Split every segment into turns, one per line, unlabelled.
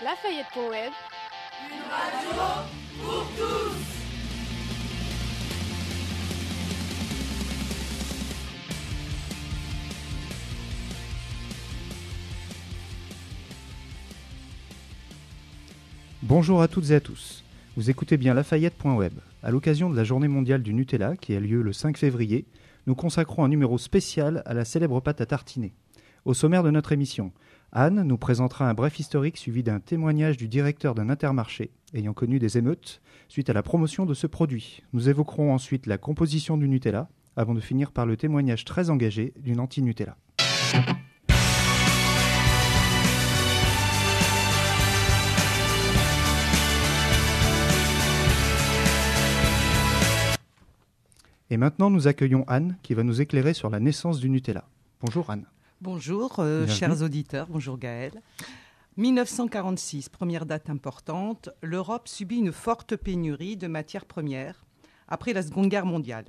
Lafayette.web.
Une radio pour tous.
Bonjour à toutes et à tous. Vous écoutez bien Lafayette.web. À l'occasion de la journée mondiale du Nutella, qui a lieu le 5 février, nous consacrons un numéro spécial à la célèbre pâte à tartiner. Au sommaire de notre émission, Anne nous présentera un bref historique suivi d'un témoignage du directeur d'un intermarché ayant connu des émeutes suite à la promotion de ce produit. Nous évoquerons ensuite la composition du Nutella avant de finir par le témoignage très engagé d'une anti-Nutella. Et maintenant, nous accueillons Anne qui va nous éclairer sur la naissance du Nutella. Bonjour Anne.
Bonjour, euh, chers auditeurs. Bonjour Gaël. 1946, première date importante, l'Europe subit une forte pénurie de matières premières après la Seconde Guerre mondiale.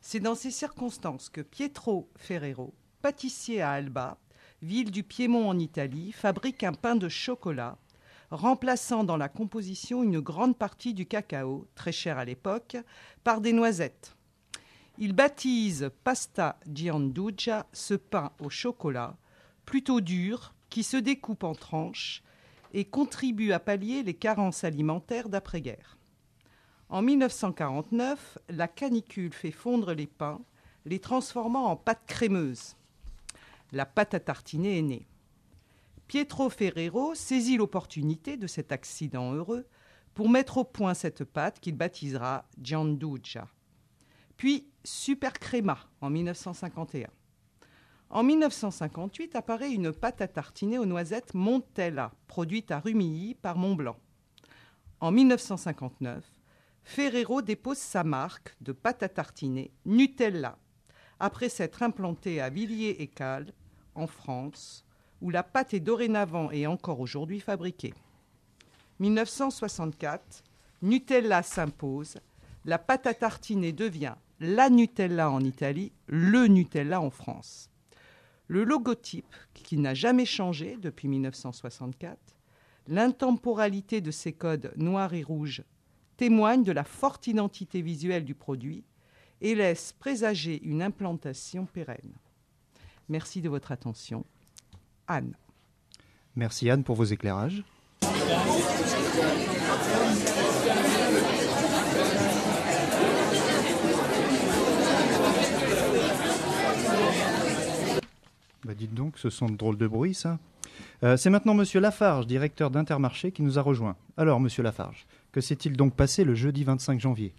C'est dans ces circonstances que Pietro Ferrero, pâtissier à Alba, ville du Piémont en Italie, fabrique un pain de chocolat, remplaçant dans la composition une grande partie du cacao, très cher à l'époque, par des noisettes. Il baptise pasta gianduja ce pain au chocolat, plutôt dur, qui se découpe en tranches et contribue à pallier les carences alimentaires d'après-guerre. En 1949, la canicule fait fondre les pains, les transformant en pâte crémeuse. La pâte à tartiner est née. Pietro Ferrero saisit l'opportunité de cet accident heureux pour mettre au point cette pâte qu'il baptisera Gianduja puis Super Crema en 1951. En 1958 apparaît une pâte à tartiner aux noisettes Montella, produite à Rumilly par Montblanc. En 1959, Ferrero dépose sa marque de pâte à tartiner Nutella, après s'être implanté à Villiers et Cales, en France, où la pâte est dorénavant et encore aujourd'hui fabriquée. 1964, Nutella s'impose, la pâte à tartiner devient la Nutella en Italie, le Nutella en France. Le logotype, qui n'a jamais changé depuis 1964, l'intemporalité de ses codes noirs et rouges témoigne de la forte identité visuelle du produit et laisse présager une implantation pérenne. Merci de votre attention. Anne.
Merci Anne pour vos éclairages. Bah dites donc, ce sont de drôles de bruit, ça. Euh, c'est maintenant Monsieur Lafarge, directeur d'Intermarché, qui nous a rejoint. Alors, Monsieur Lafarge, que s'est-il donc passé le jeudi 25 janvier?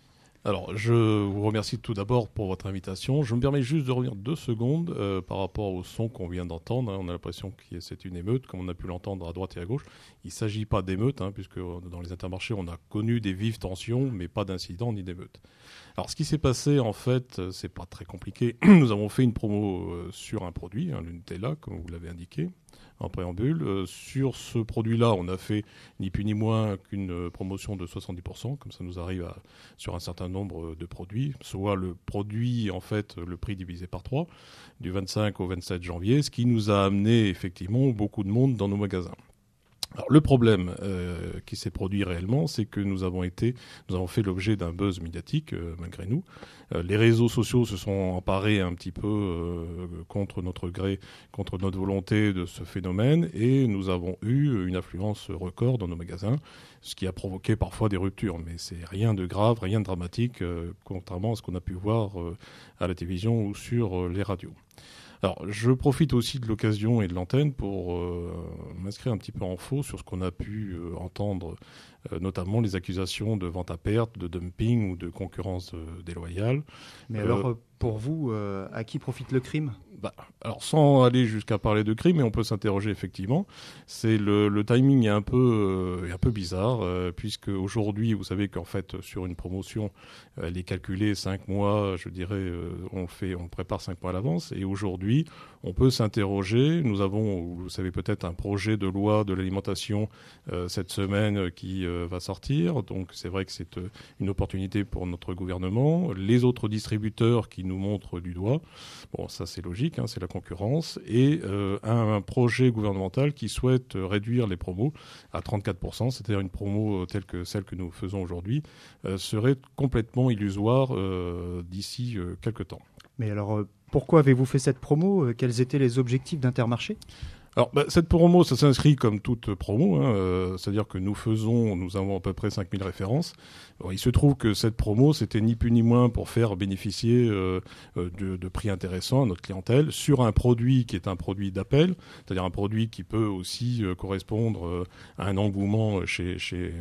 Alors, je vous remercie tout d'abord pour votre invitation. Je me permets juste de revenir deux secondes euh, par rapport au son qu'on vient d'entendre. Hein. On a l'impression que c'est une émeute, comme on a pu l'entendre à droite et à gauche. Il ne s'agit pas d'émeute, hein, puisque dans les intermarchés, on a connu des vives tensions, mais pas d'incidents ni d'émeutes. Alors, ce qui s'est passé, en fait, euh, c'est pas très compliqué. Nous avons fait une promo euh, sur un produit, hein, comme vous l'avez indiqué en préambule. Euh, sur ce produit-là, on a fait ni plus ni moins qu'une promotion de 70%, comme ça nous arrive sur un certain nombre de produits, soit le produit, en fait, le prix divisé par 3, du 25 au 27 janvier, ce qui nous a amené effectivement beaucoup de monde dans nos magasins. Alors, le problème euh, qui s'est produit réellement, c'est que nous avons été, nous avons fait l'objet d'un buzz médiatique euh, malgré nous. Euh, les réseaux sociaux se sont emparés un petit peu contre notre gré, contre notre volonté de ce phénomène, et nous avons eu une affluence record dans nos magasins, ce qui a provoqué parfois des ruptures. Mais c'est rien de grave, rien de dramatique, contrairement à ce qu'on a pu voir à la télévision ou sur les radios. Alors, je profite aussi de l'occasion et de l'antenne pour euh, m'inscrire un petit peu en faux sur ce qu'on a pu euh, entendre, euh, notamment les accusations de vente à perte, de dumping ou de concurrence déloyale.
Mais alors, pour vous, à qui profite le crime?
Bah, alors sans aller jusqu'à parler de crime, mais on peut s'interroger effectivement. C'est le, timing est un peu, euh, un peu bizarre euh, puisque aujourd'hui, vous savez qu'en fait sur une promotion, elle est calculée cinq mois, je dirais, euh, on fait, on prépare cinq mois à l'avance. Et aujourd'hui, on peut s'interroger. Nous avons, vous savez peut-être, un projet de loi de l'alimentation cette semaine qui va sortir. Donc c'est vrai que c'est une opportunité pour notre gouvernement. Les autres distributeurs qui nous nous montre du doigt. Bon, ça c'est logique, hein, c'est la concurrence. Et un, projet gouvernemental qui souhaite réduire les promos à 34%, c'est-à-dire une promo telle que celle que nous faisons aujourd'hui, serait complètement illusoire d'ici quelques temps.
Mais alors, pourquoi avez-vous fait cette promo? Quels étaient les objectifs d'Intermarché?
Alors, bah, cette promo, ça s'inscrit comme toute promo, hein, euh, c'est-à-dire que nous faisons, nous avons à peu près 5000 références. il se trouve que cette promo, c'était ni plus ni moins pour faire bénéficier euh, euh, de, prix intéressants à notre clientèle sur un produit qui est un produit d'appel, c'est-à-dire un produit qui peut aussi correspondre à un engouement chez, chez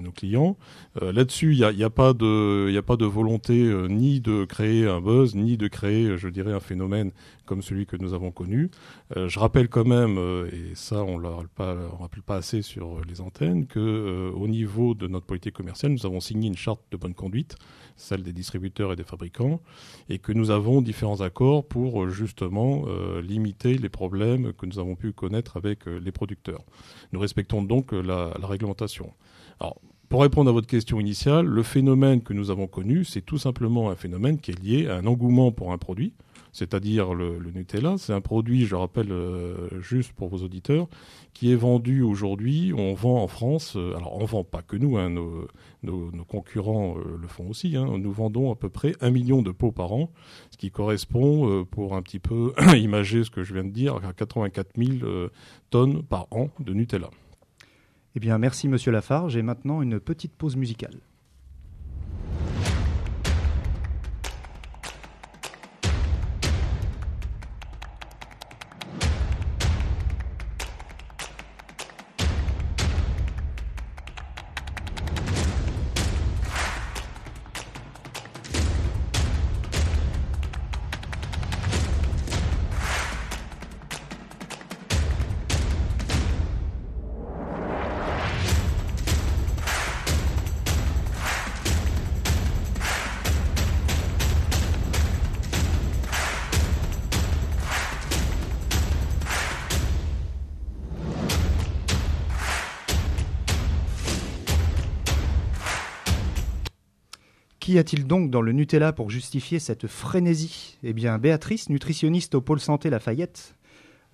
nos clients. Là-dessus, il n'y a, y a, de, a pas de volonté ni de créer un buzz, ni de créer, je dirais, un phénomène comme celui que nous avons connu. je rappelle quand même euh, et ça on ne le rappelle pas assez sur les antennes, qu'au euh, niveau de notre politique commerciale, nous avons signé une charte de bonne conduite, celle des distributeurs et des fabricants, et que nous avons différents accords pour justement euh, limiter les problèmes que nous avons pu connaître avec les producteurs. Nous respectons donc la, la réglementation. Alors, pour répondre à votre question initiale, le phénomène que nous avons connu, c'est tout simplement un phénomène qui est lié à un engouement pour un produit c'est-à-dire le, Nutella. C'est un produit, je rappelle euh, juste pour vos auditeurs, qui est vendu aujourd'hui. On vend en France, euh, alors on vend pas que nous, hein, nos, concurrents euh, le font aussi. Hein. nous vendons à peu près un million de pots par an, ce qui correspond, pour un petit peu imager ce que je viens de dire, à 84 000 tonnes par an de Nutella.
Eh bien, merci Monsieur Lafarge. Et maintenant, une petite pause musicale. Qu'y a-t-il donc dans le Nutella pour justifier cette frénésie? Eh bien, Béatrice, nutritionniste au pôle santé Lafayette,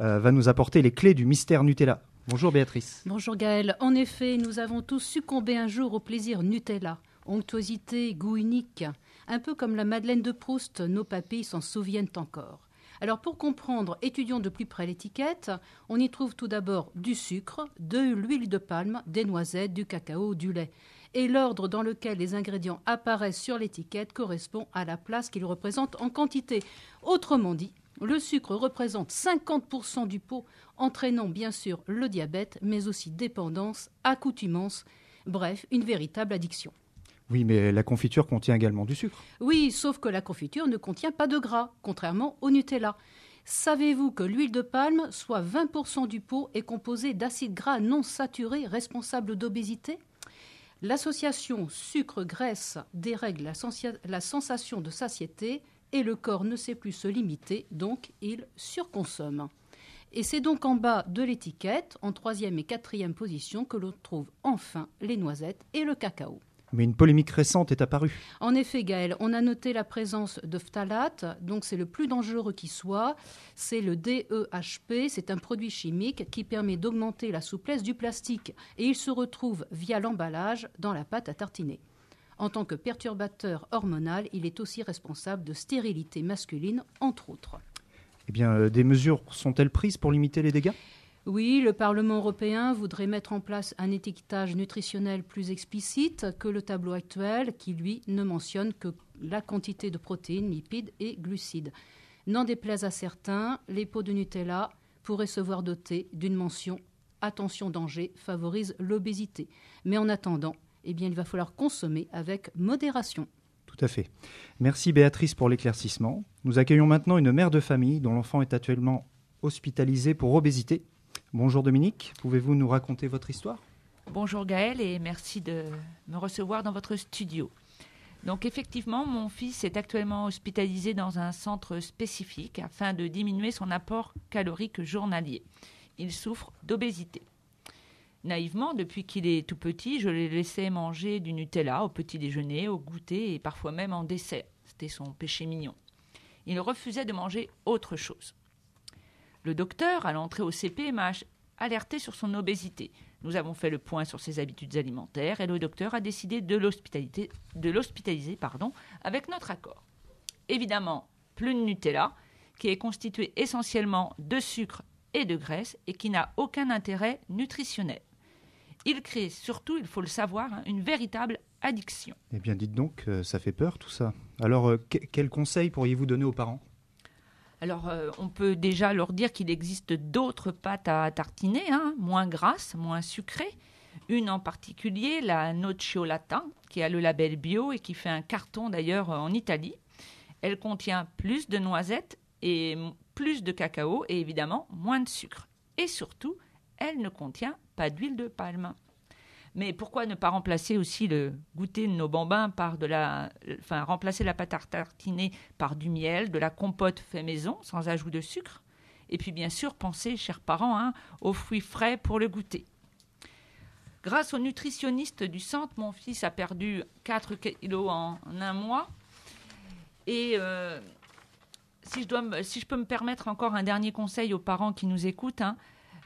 euh, va nous apporter les clés du mystère Nutella. Bonjour Béatrice.
Bonjour Gaël. En effet, nous avons tous succombé un jour au plaisir Nutella. Onctuosité, goût unique. Un peu comme la Madeleine de Proust, nos papilles s'en souviennent encore. Alors pour comprendre, étudions de plus près l'étiquette. On y trouve tout d'abord du sucre, de l'huile de palme, des noisettes, du cacao, du lait et l'ordre dans lequel les ingrédients apparaissent sur l'étiquette correspond à la place qu'ils représentent en quantité. Autrement dit, le sucre représente 50% du pot, entraînant bien sûr le diabète, mais aussi dépendance, accoutumance, bref, une véritable addiction.
Oui, mais la confiture contient également du sucre.
Oui, sauf que la confiture ne contient pas de gras, contrairement au Nutella. Savez-vous que l'huile de palme, soit 20% du pot, est composée d'acides gras non saturés responsables d'obésité? L'association sucre-graisse dérègle la, sensation de satiété et le corps ne sait plus se limiter, donc il surconsomme. Et c'est donc en bas de l'étiquette, en troisième et quatrième position, que l'on trouve enfin les noisettes et le cacao.
Mais une polémique récente est apparue.
En effet, Gaël, on a noté la présence de phtalate, donc c'est le plus dangereux qui soit. C'est le DEHP, c'est un produit chimique qui permet d'augmenter la souplesse du plastique et il se retrouve via l'emballage dans la pâte à tartiner. En tant que perturbateur hormonal, il est aussi responsable de stérilité masculine, entre autres.
Eh bien, euh, des mesures sont-elles prises pour limiter les dégâts?
Oui, le Parlement européen voudrait mettre en place un étiquetage nutritionnel plus explicite que le tableau actuel qui, lui, ne mentionne que la quantité de protéines, lipides et glucides. N'en déplaise à certains, les pots de Nutella pourraient se voir dotés d'une mention Attention danger favorise l'obésité. Mais en attendant, eh bien, il va falloir consommer avec modération.
Tout à fait. Merci Béatrice pour l'éclaircissement. Nous accueillons maintenant une mère de famille dont l'enfant est actuellement hospitalisé pour obésité Bonjour Dominique, pouvez-vous nous raconter votre histoire?
Bonjour Gaël et merci de me recevoir dans votre studio. Donc effectivement, mon fils est actuellement hospitalisé dans un centre spécifique afin de diminuer son apport calorique journalier. Il souffre d'obésité. Naïvement, depuis qu'il est tout petit, je l'ai laissé manger du Nutella au petit déjeuner, au goûter et parfois même en dessert. C'était son péché mignon. Il refusait de manger autre chose. Le docteur, à l'entrée au CP, m'a alerté sur son obésité. Nous avons fait le point sur ses habitudes alimentaires et le docteur a décidé de l'hospitaliser avec notre accord. Évidemment, plus de Nutella, qui est constitué essentiellement de sucre et de graisse et qui n'a aucun intérêt nutritionnel. Il crée surtout, il faut le savoir, hein, une véritable addiction.
Eh bien, dites donc, euh, ça fait peur tout ça. Alors, euh, quels conseils pourriez-vous donner aux parents?
Alors, euh, on peut déjà leur dire qu'il existe d'autres pâtes à tartiner, hein, moins grasses, moins sucrées. Une en particulier, la Nocciolata, qui a le label bio et qui fait un carton d'ailleurs en Italie. Elle contient plus de noisettes et plus de cacao et évidemment moins de sucre. Et surtout, elle ne contient pas d'huile de palme. Mais pourquoi ne pas remplacer aussi le goûter de nos bambins par de la, enfin remplacer la pâte à tartiner par du miel, de la compote fait maison sans ajout de sucre, et puis bien sûr penser, chers parents, hein, aux fruits frais pour le goûter. Grâce au nutritionniste du centre, mon fils a perdu 4 kilos en, un mois. Et euh, si, je dois, si je peux me permettre encore un dernier conseil aux parents qui nous écoutent, hein,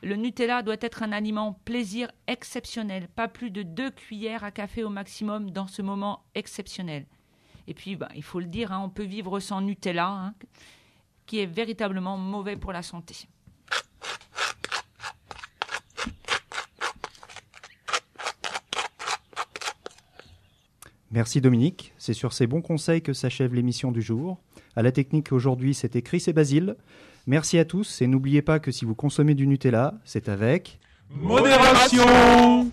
le Nutella doit être un aliment plaisir exceptionnel, pas plus de deux cuillères à café au maximum dans ce moment exceptionnel. Et puis, bah, il faut le dire, hein, on peut vivre sans Nutella, hein, qui est véritablement mauvais pour la santé.
Merci Dominique, c'est sur ces bons conseils que s'achève l'émission du jour. À la technique aujourd'hui, c'était Chris et Basile. Merci à tous et n'oubliez pas que si vous consommez du Nutella, c'est avec
modération.